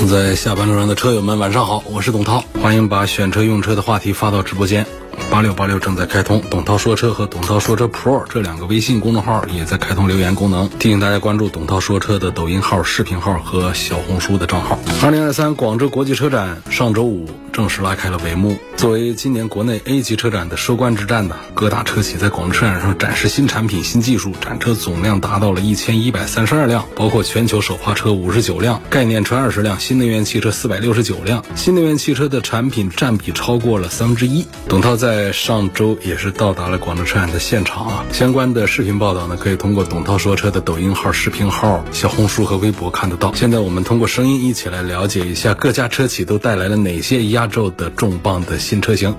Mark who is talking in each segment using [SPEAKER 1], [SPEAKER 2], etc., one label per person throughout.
[SPEAKER 1] 正在下班路上的车友们，晚上好，我是董涛，欢迎把选车用车的话题发到直播间。八六八六正在开通，董涛说车和董涛说车 Pro 这两个微信公众号也在开通留言功能，提醒大家关注董涛说车的抖音号、视频号和小红书的账号。二零二三广州国际车展上周五正式拉开了帷幕。作为今年国内 A 级车展的收官之战呢，各大车企在广州车展上展示新产品、新技术，展车总量达到了一千一百三十二辆，包括全球首发车五十九辆、概念车二十辆、新能源汽车四百六十九辆，新能源汽车的产品占比超过了三分之一。董涛在上周也是到达了广州车展的现场啊，相关的视频报道呢，可以通过董涛说车的抖音号、视频号、小红书和微博看得到。现在我们通过声音一起来了解一下各家车企都带来了哪些一样压轴的重磅的新车型。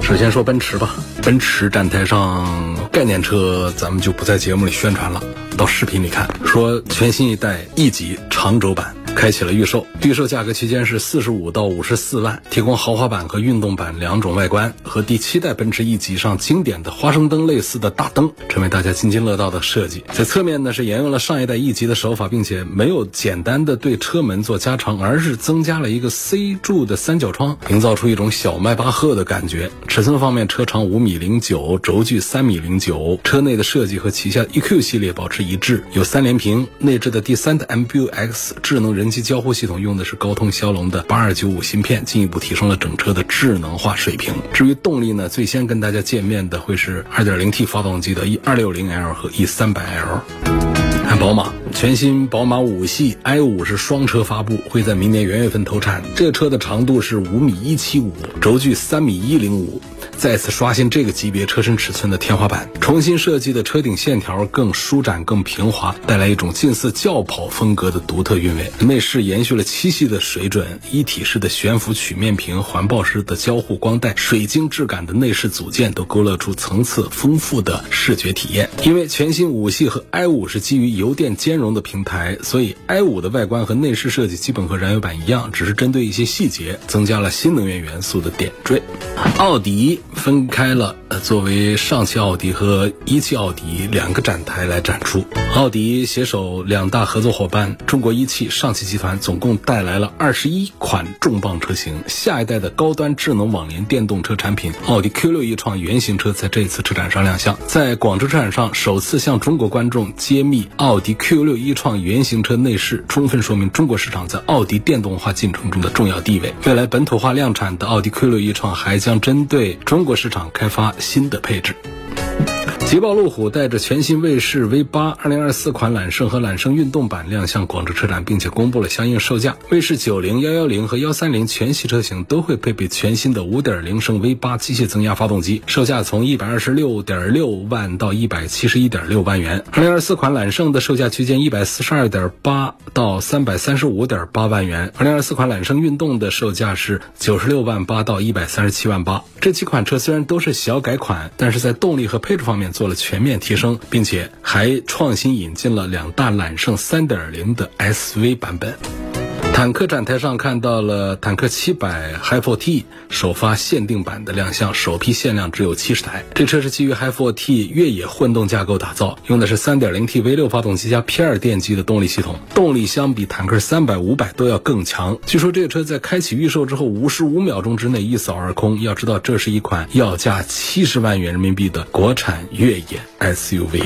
[SPEAKER 1] 首先说奔驰吧，奔驰展台上概念车咱们就不在节目里宣传了，到视频里看。说全新一代 E 级长轴版。开启了预售，预售价格区间是四十五到五十四万，提供豪华版和运动版两种外观，和第七代奔驰 E 级上经典的花生灯类似的大灯，成为大家津津乐道的设计。在侧面呢是沿用了上一代 E 级的手法，并且没有简单的对车门做加长，而是增加了一个 C 柱的三角窗，营造出一种小迈巴赫的感觉。尺寸方面，车长五米零九，轴距三米零九，车内的设计和旗下 EQ 系列保持一致，有三连屏，内置的第三代 MBUX 智能人。人机交互系统用的是高通骁龙的八二九五芯片，进一步提升了整车的智能化水平。至于动力呢，最先跟大家见面的会是二点零 T 发动机的 E 二六零 L 和 E 三百 L。看宝马，全新宝马五系 i 五是双车发布，会在明年元月份投产。这车的长度是五米一七五，轴距三米一零五。再次刷新这个级别车身尺寸的天花板，重新设计的车顶线条更舒展、更平滑，带来一种近似轿跑风格的独特韵味。内饰延续了七系的水准，一体式的悬浮曲面屏、环抱式的交互光带、水晶质感的内饰组件，都勾勒出层次丰富的视觉体验。因为全新五系和 i 五是基于油电兼容的平台，所以 i 五的外观和内饰设计基本和燃油版一样，只是针对一些细节增加了新能源元素的点缀。奥迪。分开了，呃，作为上汽奥迪和一汽奥迪两个展台来展出。奥迪携手两大合作伙伴中国一汽、上汽集团，总共带来了二十一款重磅车型。下一代的高端智能网联电动车产品奥迪 Q 六一创原型车在这一次车展上亮相，在广州车展上首次向中国观众揭秘奥奥迪 Q 六一创原型车内饰，充分说明中国市场在奥迪电动化进程中的重要地位。未来本土化量产的奥迪 Q 六一创还将针对中国市场开发新的配置。捷豹路虎带着全新卫士 V 八二零二四款揽胜和揽胜运动版亮相广州车展，并且公布了相应售价。卫士九零、幺幺零和幺三零全系车型都会配备全新的五点零升 V 八机械增压发动机，售价从一百二十六点六万到一百七十一点六万元。二零二四款揽胜的售价区间一百四十二点八到三百三十五点八万元。二零二四款揽胜运动的售价是九十六万八到一百三十七万八。这几款车虽然都是小改款，但是在动力和配置方面。做了全面提升，并且还创新引进了两大揽胜3.0的 SV 版本。坦克展台上看到了坦克700 Hi4T 首发限定版的亮相，首批限量只有七十台。这车是基于 Hi4T 越野混动架构打造，用的是 3.0T V6 发动机加 P2 电机的动力系统，动力相比坦克300、500都要更强。据说这个车在开启预售之后，五十五秒钟之内一扫而空。要知道，这是一款要价七十万元人民币的国产越野 SUV。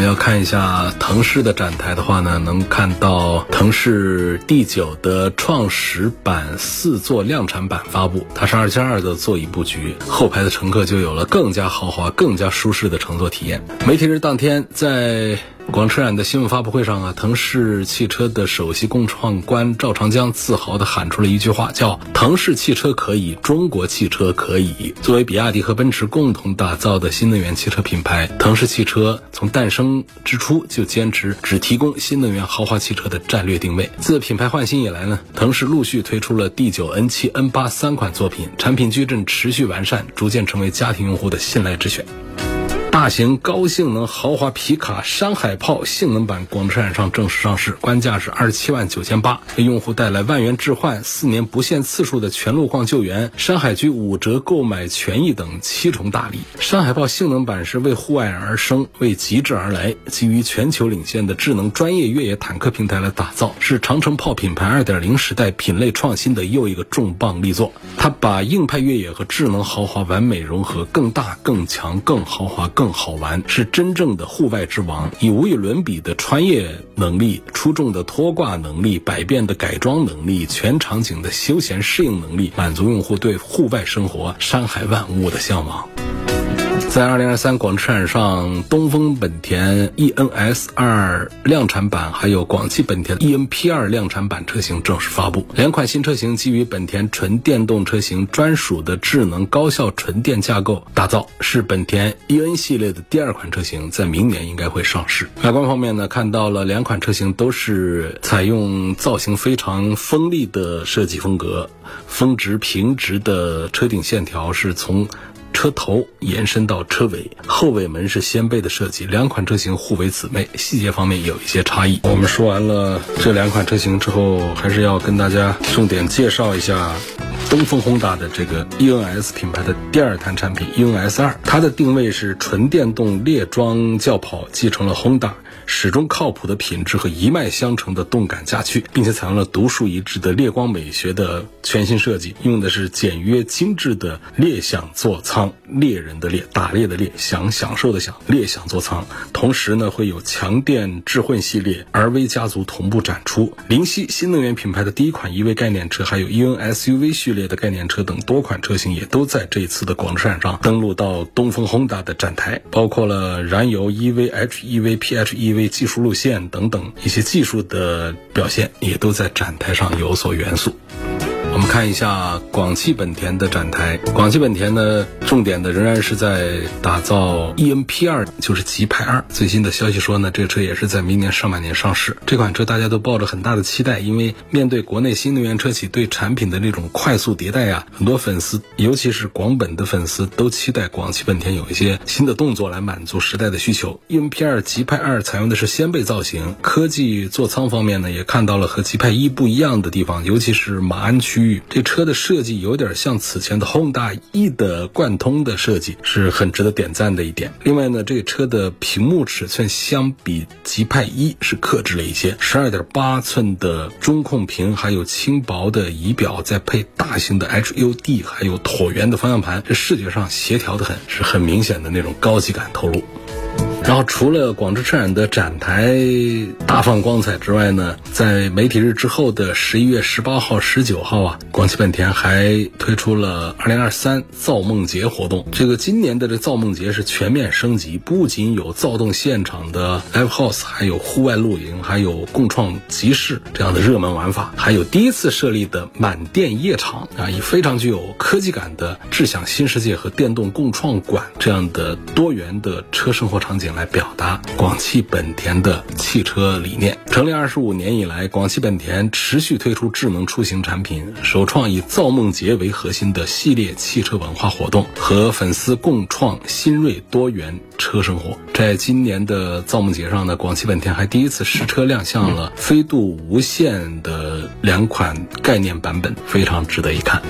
[SPEAKER 1] 我们要看一下腾势的展台的话呢，能看到腾势第九的创始版四座量产版发布，它是二加二的座椅布局，后排的乘客就有了更加豪华、更加舒适的乘坐体验。媒体日当天在。广车展的新闻发布会上啊，腾势汽车的首席共创官赵长江自豪地喊出了一句话，叫“腾势汽车可以，中国汽车可以”。作为比亚迪和奔驰共同打造的新能源汽车品牌，腾势汽车从诞生之初就坚持只提供新能源豪华汽车的战略定位。自品牌换新以来呢，腾势陆续推出了 D 九、N 七、N 八三款作品，产品矩阵持续完善，逐渐成为家庭用户的信赖之选。大型高性能豪华皮卡山海炮性能版广州车展上正式上市，官价是二十七万九千八，为用户带来万元置换、四年不限次数的全路况救援、山海居五折购买权益等七重大礼。山海炮性能版是为户外而生，为极致而来，基于全球领先的智能专业越野坦克平台来打造，是长城炮品牌二点零时代品类创新的又一个重磅力作。它把硬派越野和智能豪华完美融合，更大、更强、更豪华。更好玩，是真正的户外之王，以无与伦比的穿越能力、出众的拖挂能力、百变的改装能力、全场景的休闲适应能力，满足用户对户外生活、山海万物的向往。在二零二三广车展上，东风本田 eNS 二量产版还有广汽本田 eNP 二量产版车型正式发布。两款新车型基于本田纯电动车型专属的智能高效纯电架构打造，是本田 eN 系列的第二款车型，在明年应该会上市。外观方面呢，看到了两款车型都是采用造型非常锋利的设计风格，峰值平直的车顶线条是从。车头延伸到车尾，后尾门是掀背的设计，两款车型互为姊妹，细节方面有一些差异。我们说完了这两款车型之后，还是要跟大家重点介绍一下东风宏达的这个 eNS 品牌的第二弹产品 eNS 二，它的定位是纯电动列装轿跑，继承了宏达。始终靠谱的品质和一脉相承的动感家驱，并且采用了独树一帜的猎光美学的全新设计，用的是简约精致的猎享座舱，猎人的猎，打猎的猎，享享受的享，猎享座舱。同时呢，会有强电智混系列、RV 家族同步展出。灵犀新能源品牌的第一款 EV 概念车，还有 eN SUV 系列的概念车等多款车型，也都在这次的广州车展上登陆到东风宏达的展台，包括了燃油 EV、HEV、PHEV。技术路线等等一些技术的表现，也都在展台上有所元素。我们看一下广汽本田的展台。广汽本田呢，重点的仍然是在打造 eNP 二，就是极派二。最新的消息说呢，这个车也是在明年上半年上市。这款车大家都抱着很大的期待，因为面对国内新能源车企对产品的那种快速迭代啊，很多粉丝，尤其是广本的粉丝，都期待广汽本田有一些新的动作来满足时代的需求。eNP 二极派二采用的是掀背造型，科技座舱方面呢，也看到了和极派一不一样的地方，尤其是马鞍区。这车的设计有点像此前的 Honda E 的贯通的设计，是很值得点赞的一点。另外呢，这个车的屏幕尺寸相比极派一是克制了一些，十二点八寸的中控屏，还有轻薄的仪表，再配大型的 HUD，还有椭圆的方向盘，这视觉上协调的很，是很明显的那种高级感透露。然后除了广智车展的展台大放光彩之外呢，在媒体日之后的十一月十八号、十九号啊，广汽本田还推出了二零二三造梦节活动。这个今年的这造梦节是全面升级，不仅有躁动现场的 Live House，还有户外露营，还有共创集市这样的热门玩法，还有第一次设立的满电夜场啊，以非常具有科技感的智享新世界和电动共创馆这样的多元的车生活场景。来表达广汽本田的汽车理念。成立二十五年以来，广汽本田持续推出智能出行产品，首创以造梦节为核心的系列汽车文化活动，和粉丝共创新锐多元车生活。在今年的造梦节上呢，广汽本田还第一次试车亮相了飞度无限的两款概念版本，非常值得一看。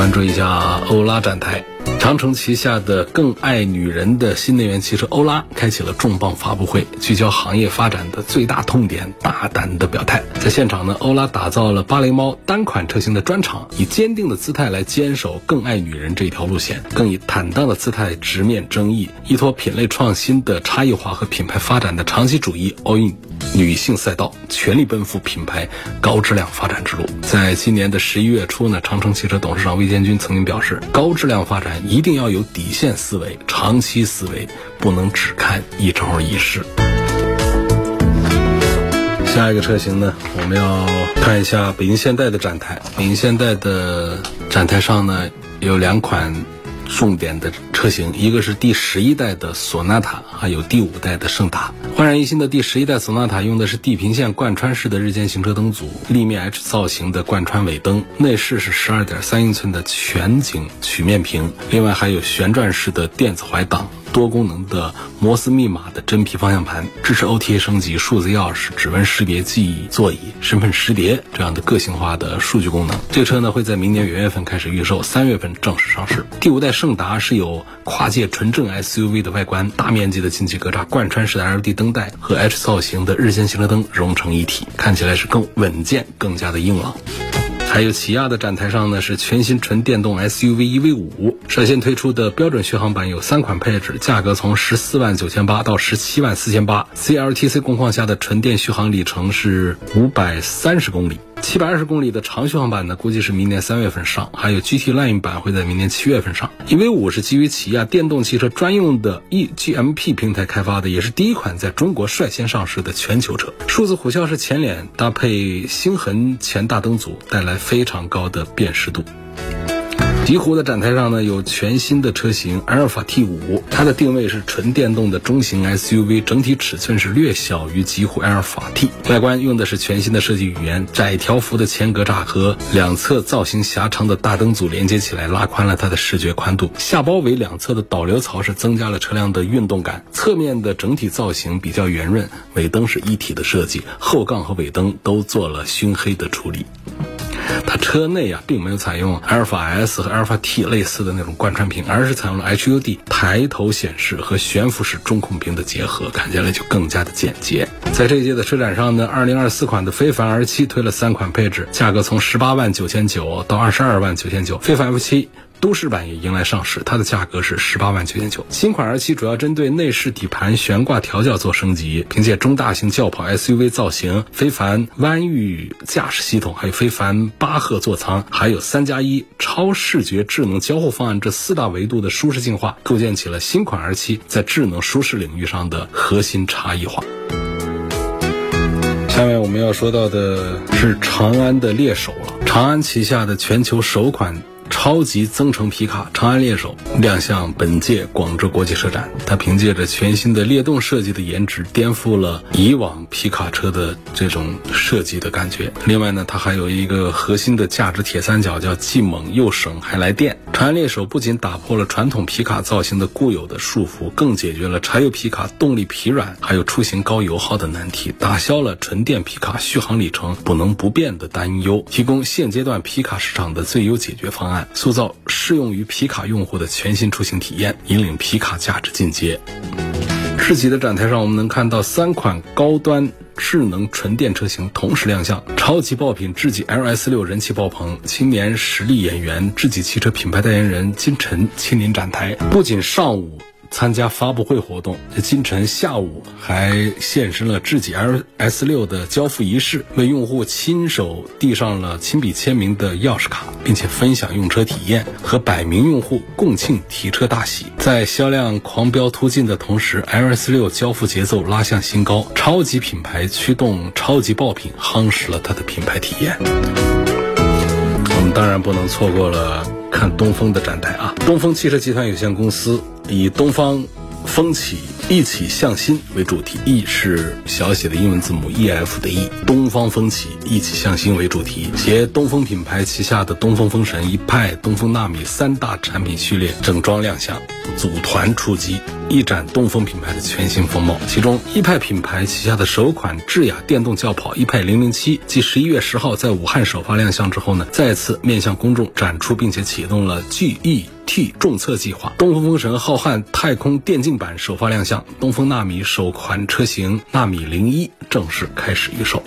[SPEAKER 1] 关注一下欧拉展台。长城旗下的更爱女人的新能源汽车欧拉开启了重磅发布会，聚焦行业发展的最大痛点，大胆的表态。在现场呢，欧拉打造了芭蕾猫单款车型的专场，以坚定的姿态来坚守更爱女人这一条路线，更以坦荡的姿态直面争议，依托品类创新的差异化和品牌发展的长期主义，all in 女性赛道，全力奔赴品牌高质量发展之路。在今年的十一月初呢，长城汽车董事长魏建军曾经表示，高质量发展一定要有底线思维、长期思维，不能只看一朝一夕。下一个车型呢，我们要看一下北京现代的展台。北京现代的展台上呢，有两款重点的车型，一个是第十一代的索纳塔，还有第五代的胜达。焕然一新的第十一代索纳塔用的是地平线贯穿式的日间行车灯组，立面 H 造型的贯穿尾灯，内饰是十二点三英寸的全景曲面屏，另外还有旋转式的电子怀档。多功能的摩斯密码的真皮方向盘，支持 OTA 升级、数字钥匙、指纹识别、记忆座椅、身份识别这样的个性化的数据功能。这个车呢会在明年元月份开始预售，三月份正式上市。第五代胜达是有跨界纯正 SUV 的外观，大面积的进气格栅、贯穿式的 LED 灯带和 H 造型的日间行车灯融成一体，看起来是更稳健、更加的硬朗。还有起亚的展台上呢，是全新纯电动 SUV EV 五，率先推出的标准续航版有三款配置，价格从十四万九千八到十七万四千八，CLTC 工况下的纯电续航里程是五百三十公里。七百二十公里的长续航版呢，估计是明年三月份上；还有 GT Line 版会在明年七月份上。EV 五是基于起亚电动汽车专用的 eGMP 平台开发的，也是第一款在中国率先上市的全球车。数字虎啸式前脸搭配星痕前大灯组，带来非常高的辨识度。极狐的展台上呢，有全新的车型阿尔法 T 五，它的定位是纯电动的中型 SUV，整体尺寸是略小于极狐阿尔法 T。外观用的是全新的设计语言，窄条幅的前格栅和两侧造型狭长的大灯组连接起来，拉宽了它的视觉宽度。下包围两侧的导流槽是增加了车辆的运动感。侧面的整体造型比较圆润，尾灯是一体的设计，后杠和尾灯都做了熏黑的处理。它车内啊，并没有采用阿尔法 S 和阿尔法 T 类似的那种贯穿屏，而是采用了 HUD 抬头显示和悬浮式中控屏的结合，看起来就更加的简洁。在这一届的车展上呢，二零二四款的非凡 R 七推了三款配置，价格从十八万九千九到二十二万九千九，非凡 F 七。都市版也迎来上市，它的价格是十八万九千九。新款 R7 主要针对内饰底盘悬挂调教做升级，凭借中大型轿跑 SUV 造型、非凡弯域驾驶系统，还有非凡巴赫座舱，还有三加一超视觉智能交互方案这四大维度的舒适进化，构建起了新款 R7 在智能舒适领域上的核心差异化。下面我们要说到的是长安的猎手了，长安旗下的全球首款。超级增程皮卡长安猎手亮相本届广州国际车展，它凭借着全新的裂洞设计的颜值，颠覆了以往皮卡车的这种设计的感觉。另外呢，它还有一个核心的价值铁三角，叫既猛又省还来电。长安猎手不仅打破了传统皮卡造型的固有的束缚，更解决了柴油皮卡动力疲软还有出行高油耗的难题，打消了纯电皮卡续航里程不能不变的担忧，提供现阶段皮卡市场的最优解决方案。塑造适用于皮卡用户的全新出行体验，引领皮卡价值进阶。智己的展台上，我们能看到三款高端智能纯电车型同时亮相。超级爆品智己 LS 六人气爆棚，青年实力演员智己汽车品牌代言人金晨亲临展台，不仅上午。参加发布会活动，这今晨下午还现身了智己 L S 六的交付仪式，为用户亲手递上了亲笔签名的钥匙卡，并且分享用车体验，和百名用户共庆提车大喜。在销量狂飙突进的同时，L S 六交付节奏拉向新高，超级品牌驱动超级爆品，夯实了它的品牌体验。我们当然不能错过了看东风的展台啊！东风汽车集团有限公司。以东方风起一起向心为主题，E 是小写的英文字母 E F 的 E，东方风起一起向心为主题，携东风品牌旗下的东风风神一派、东风纳米三大产品序列整装亮相，组团出击，一展东风品牌的全新风貌。其中，一派品牌旗下的首款智雅电动轿跑一派零零七，继十一月十号在武汉首发亮相之后呢，再次面向公众展出，并且启动了 G E。T 重测计划，东风风神浩瀚太空电竞版首发亮相，东风纳米首款车型纳米零一正式开始预售。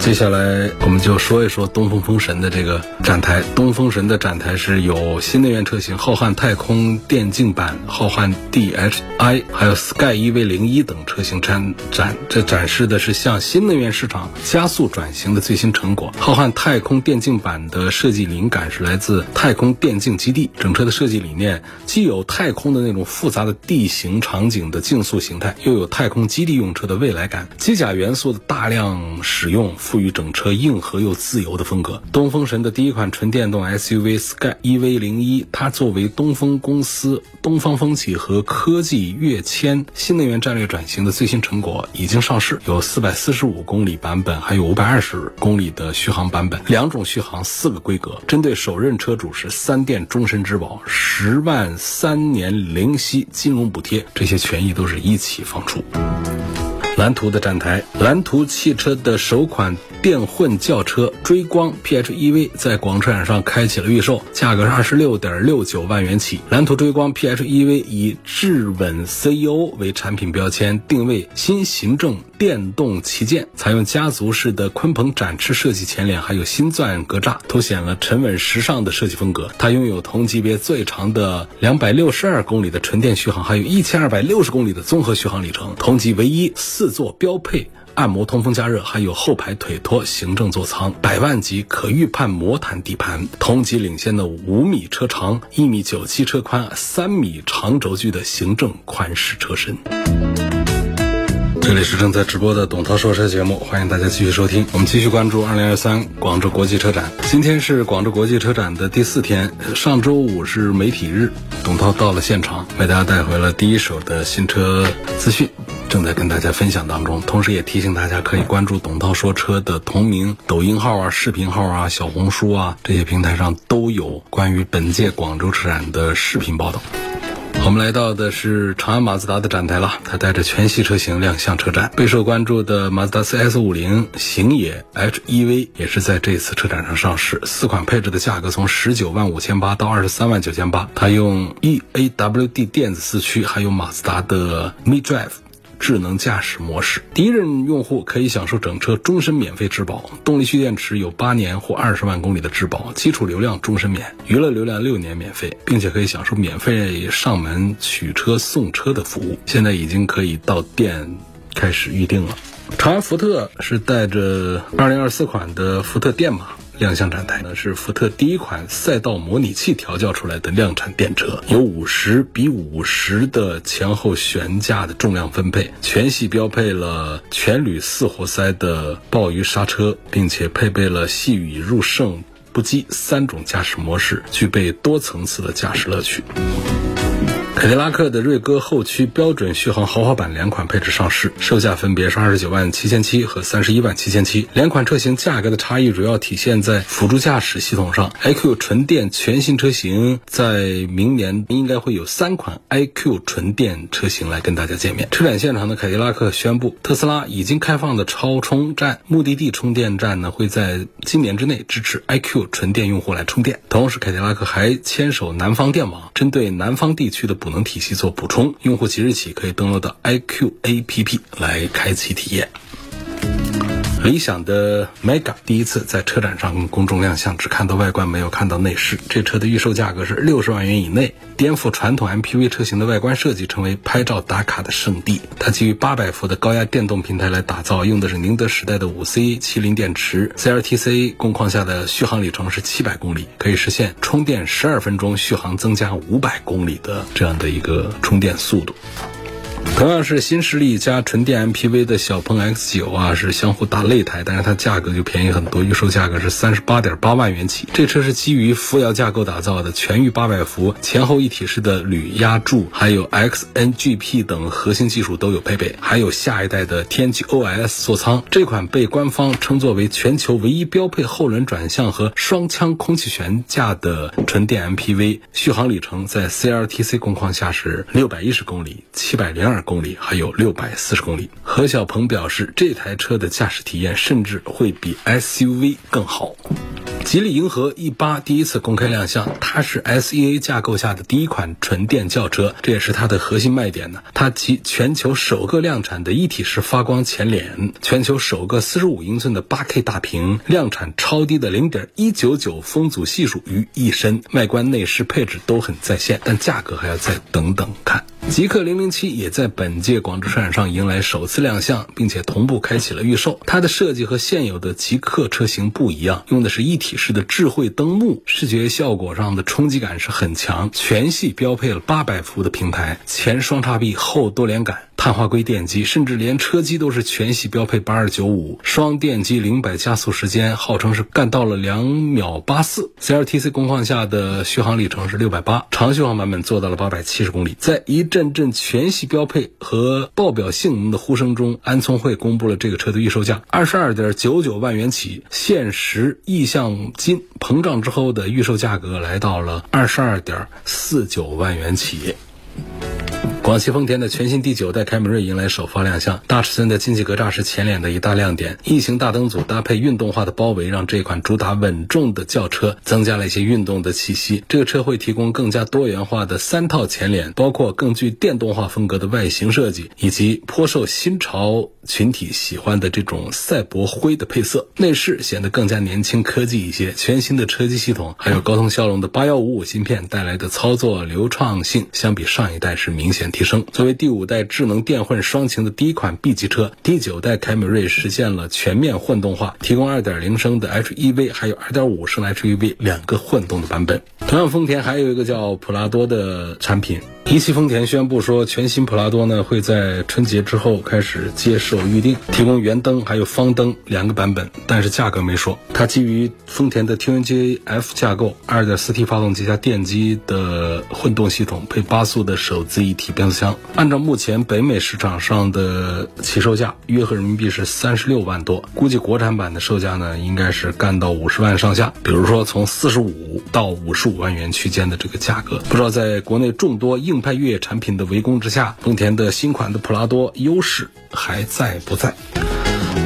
[SPEAKER 1] 接下来我们就说一说东风风神的这个展台。东风神的展台是有新能源车型浩瀚太空电竞版、浩瀚 DHI，还有 Sky EV 零一等车型参展。这展示的是向新能源市场加速转型的最新成果。浩瀚太空电竞版的设计灵感是来自太空电竞基地，整车的设计理念既有太空的那种复杂的地形场景的竞速形态，又有太空基地用车的未来感。机甲元素的大量使用。赋予整车硬核又自由的风格。东风神的第一款纯电动 SUV Sky EV 零一，它作为东风公司东方风起和科技跃迁新能源战略转型的最新成果，已经上市，有四百四十五公里版本，还有五百二十公里的续航版本，两种续航，四个规格。针对首任车主是三电终身质保，十万三年零息金融补贴，这些权益都是一起放出。蓝图的展台，蓝图汽车的首款电混轿车追光 PHEV 在广车展上开启了预售，价格是二十六点六九万元起。蓝图追光 PHEV 以智稳 CEO 为产品标签，定位新行政电动旗舰，采用家族式的鲲鹏展翅设计前脸，还有新钻格栅，凸显了沉稳时尚的设计风格。它拥有同级别最长的两百六十二公里的纯电续航，还有一千二百六十公里的综合续航里程，同级唯一四。座标配按摩通风加热，还有后排腿托行政座舱，百万级可预判魔毯底盘，同级领先的五米车长、一米九七车宽、三米长轴距的行政宽式车身。这里是正在直播的董涛说车节目，欢迎大家继续收听。我们继续关注二零二三广州国际车展。今天是广州国际车展的第四天，上周五是媒体日，董涛到了现场，为大家带回了第一手的新车资讯。正在跟大家分享当中，同时也提醒大家可以关注董涛说车的同名抖音号啊、视频号啊、小红书啊这些平台上都有关于本届广州车展的视频报道。我们来到的是长安马自达的展台了，它带着全系车型亮相车展。备受关注的马自达 CS 五零行野 HEV 也是在这次车展上上市，四款配置的价格从十九万五千八到二十三万九千八。它用 eAWD 电子四驱，还有马自达的 MiDrive。智能驾驶模式，第一任用户可以享受整车终身免费质保，动力蓄电池有八年或二十万公里的质保，基础流量终身免，娱乐流量六年免费，并且可以享受免费上门取车送车的服务。现在已经可以到店开始预定了。长安福特是带着二零二四款的福特电马。亮相展台呢，是福特第一款赛道模拟器调教出来的量产电车，有五十比五十的前后悬架的重量分配，全系标配了全铝四活塞的鲍鱼刹车，并且配备了细雨入胜不羁三种驾驶模式，具备多层次的驾驶乐趣。凯迪拉克的锐歌后驱标准续航豪华版两款配置上市，售价分别是二十九万七千七和三十一万七千七。两款车型价格的差异主要体现在辅助驾驶系统上。iQ 纯电全新车型在明年应该会有三款 iQ 纯电车型来跟大家见面。车展现场的凯迪拉克宣布，特斯拉已经开放的超充站、目的地充电站呢，会在今年之内支持 iQ 纯电用户来充电。同时，凯迪拉克还牵手南方电网，针对南方地区的补。能体系做补充，用户即日起可以登录到 iQ APP 来开启体验。理想的 Mega 第一次在车展上公众亮相，只看到外观没有看到内饰。这车的预售价格是六十万元以内，颠覆传统 MPV 车型的外观设计，成为拍照打卡的圣地。它基于八百伏的高压电动平台来打造，用的是宁德时代的五 C 麒麟电池，CLTC 工况下的续航里程是七百公里，可以实现充电十二分钟续航增加五百公里的这样的一个充电速度。同样是新势力加纯电 MPV 的小鹏 X9 啊，是相互打擂台，但是它价格就便宜很多，预售价格是三十八点八万元起。这车是基于扶摇架构打造的，全域八百伏前后一体式的铝压铸，还有 XNGP 等核心技术都有配备，还有下一代的天际 OS 座舱。这款被官方称作为全球唯一标配后轮转向和双腔空气悬架的纯电 MPV，续航里程在 CLTC 工况下是六百一十公里，七百零二。公里还有六百四十公里。何小鹏表示，这台车的驾驶体验甚至会比 SUV 更好。吉利银河 E 八第一次公开亮相，它是 SEA 架构下的第一款纯电轿车，这也是它的核心卖点呢。它集全球首个量产的一体式发光前脸，全球首个四十五英寸的八 K 大屏，量产超低的零点一九九风阻系数于一身，外观内饰配置都很在线，但价格还要再等等看。极氪零零七也在本届广州车展上迎来首次亮相，并且同步开启了预售。它的设计和现有的极氪车型不一样，用的是一体式的智慧灯幕，视觉效果上的冲击感是很强。全系标配了八百伏的平台，前双叉臂，后多连杆。碳化硅电机，甚至连车机都是全系标配八二九五双电机，零百加速时间号称是干到了两秒八四。CLTC 工况下的续航里程是六百八，长续航版本做到了八百七十公里。在一阵阵全系标配和爆表性能的呼声中，安聪慧公布了这个车的预售价二十二点九九万元起，现实意向金膨胀之后的预售价格来到了二十二点四九万元起。广汽丰田的全新第九代凯美瑞迎来首发亮相，大尺寸的进气格栅是前脸的一大亮点。异形大灯组搭配运动化的包围，让这款主打稳重的轿车增加了一些运动的气息。这个车会提供更加多元化的三套前脸，包括更具电动化风格的外形设计，以及颇受新潮群体喜欢的这种赛博灰的配色。内饰显得更加年轻科技一些，全新的车机系统还有高通骁龙的八幺五五芯片带来的操作流畅性，相比上一代是明显提。升。作为第五代智能电混双擎的第一款 B 级车，第九代凯美瑞实现了全面混动化，提供2.0升的 HEV，还有2.5升 HEV 两个混动的版本。同样，丰田还有一个叫普拉多的产品。一汽丰田宣布说，全新普拉多呢会在春节之后开始接受预定，提供圆灯还有方灯两个版本，但是价格没说。它基于丰田的 TNGA-F 架构，2.4T 发动机加电机的混动系统，配八速的手自一体变速箱。按照目前北美市场上的起售价，约合人民币是三十六万多，估计国产版的售价呢应该是干到五十万上下。比如说从四十五到五十五万元区间的这个价格，不知道在国内众多硬派越野产品的围攻之下，丰田的新款的普拉多优势还在在不在？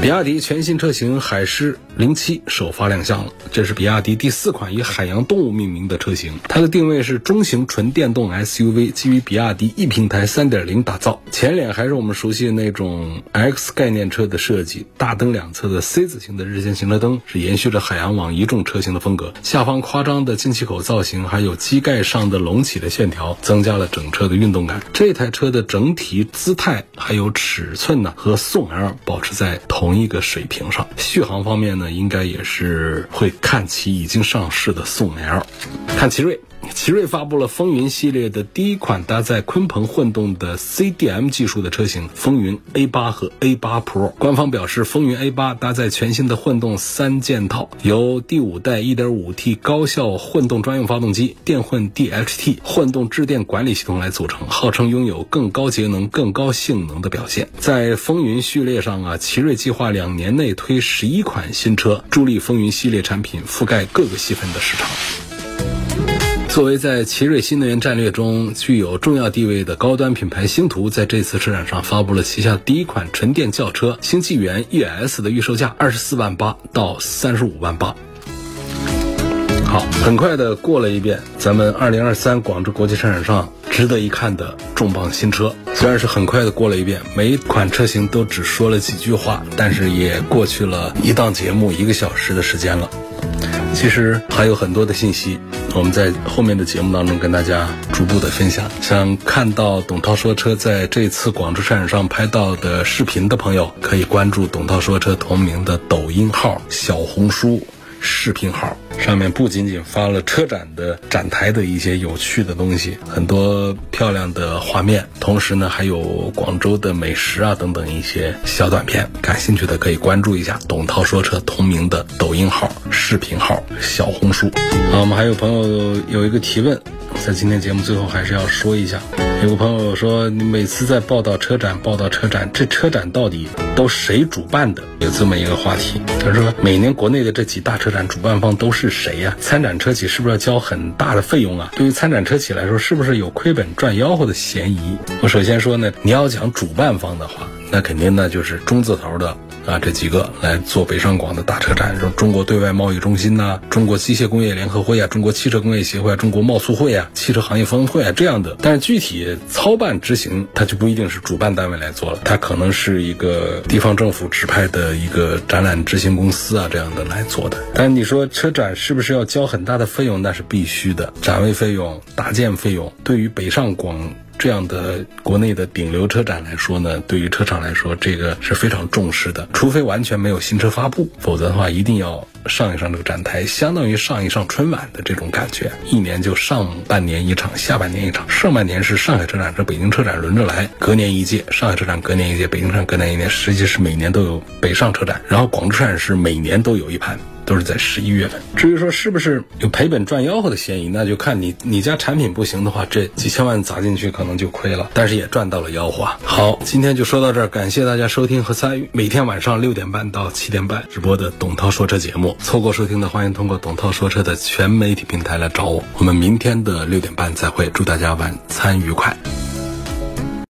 [SPEAKER 1] 比亚迪全新车型海狮零七首发亮相了，这是比亚迪第四款以海洋动物命名的车型。它的定位是中型纯电动 SUV，基于比亚迪 E 平台三点零打造。前脸还是我们熟悉的那种 X 概念车的设计，大灯两侧的 C 字形的日间行车灯是延续着海洋网一众车型的风格。下方夸张的进气口造型，还有机盖上的隆起的线条，增加了整车的运动感。这台车的整体姿态还有尺寸呢，和宋 L 保持在同一个水平上。续航方面呢，应该也是会看齐已经上市的宋 L。看奇瑞。奇瑞发布了风云系列的第一款搭载鲲鹏混动的 CDM 技术的车型风云 A8 和 A8 Pro。官方表示，风云 A8 搭载全新的混动三件套，由第五代 1.5T 高效混动专用发动机、电混 DHT 混动致电管理系统来组成，号称拥有更高节能、更高性能的表现。在风云序列上啊，奇瑞计划两年内推十一款新车，助力风云系列产品覆盖各个细分的市场。作为在奇瑞新能源战略中具有重要地位的高端品牌，星途在这次车展上发布了旗下第一款纯电轿车星纪元 ES 的预售价二十四万八到三十五万八。好，很快的过了一遍咱们二零二三广州国际车展上值得一看的重磅新车，虽然是很快的过了一遍，每一款车型都只说了几句话，但是也过去了一档节目一个小时的时间了。其实还有很多的信息，我们在后面的节目当中跟大家逐步的分享。想看到董涛说车在这次广州车展上拍到的视频的朋友，可以关注董涛说车同名的抖音号、小红书视频号。上面不仅仅发了车展的展台的一些有趣的东西，很多漂亮的画面，同时呢还有广州的美食啊等等一些小短片。感兴趣的可以关注一下董涛说车同名的抖音号、视频号、小红书。好，我们还有朋友有一个提问，在今天节目最后还是要说一下。有个朋友说，你每次在报道车展，报道车展，这车展到底都谁主办的？有这么一个话题。他说，每年国内的这几大车展主办方都是谁呀？参展车企是不是要交很大的费用啊？对于参展车企来说，是不是有亏本赚吆喝的嫌疑？我首先说呢，你要讲主办方的话，那肯定呢就是中字头的啊这几个来做北上广的大车展，说中国对外贸易中心呐、中国机械工业联合会啊、中国汽车工业协会啊、中国贸促会啊、汽车行业峰会啊这样的。但是具体操办执行，它就不一定是主办单位来做了，它可能是一个地方政府指派的一个展览执行公司啊这样的来做的。但你说车展是不是要交很大的费用？那是必须的，展位费用、搭建费用，对于北上广。这样的国内的顶流车展来说呢，对于车厂来说，这个是非常重视的。除非完全没有新车发布，否则的话，一定要上一上这个展台，相当于上一上春晚的这种感觉。一年就上半年一场，下半年一场。上半年是上海车展和北京车展轮着来，隔年一届。上海车展隔年一届，北京车展隔年一届，实际是每年都有北上车展。然后广州车展是每年都有一盘。都是在十一月份。至于说是不是有赔本赚吆喝的嫌疑，那就看你你家产品不行的话，这几千万砸进去可能就亏了，但是也赚到了吆喝。好，今天就说到这儿，感谢大家收听和参与每天晚上六点半到七点半直播的董涛说车节目。错过收听的，欢迎通过董涛说车的全媒体平台来找我。我们明天的六点半再会，祝大家晚餐愉快。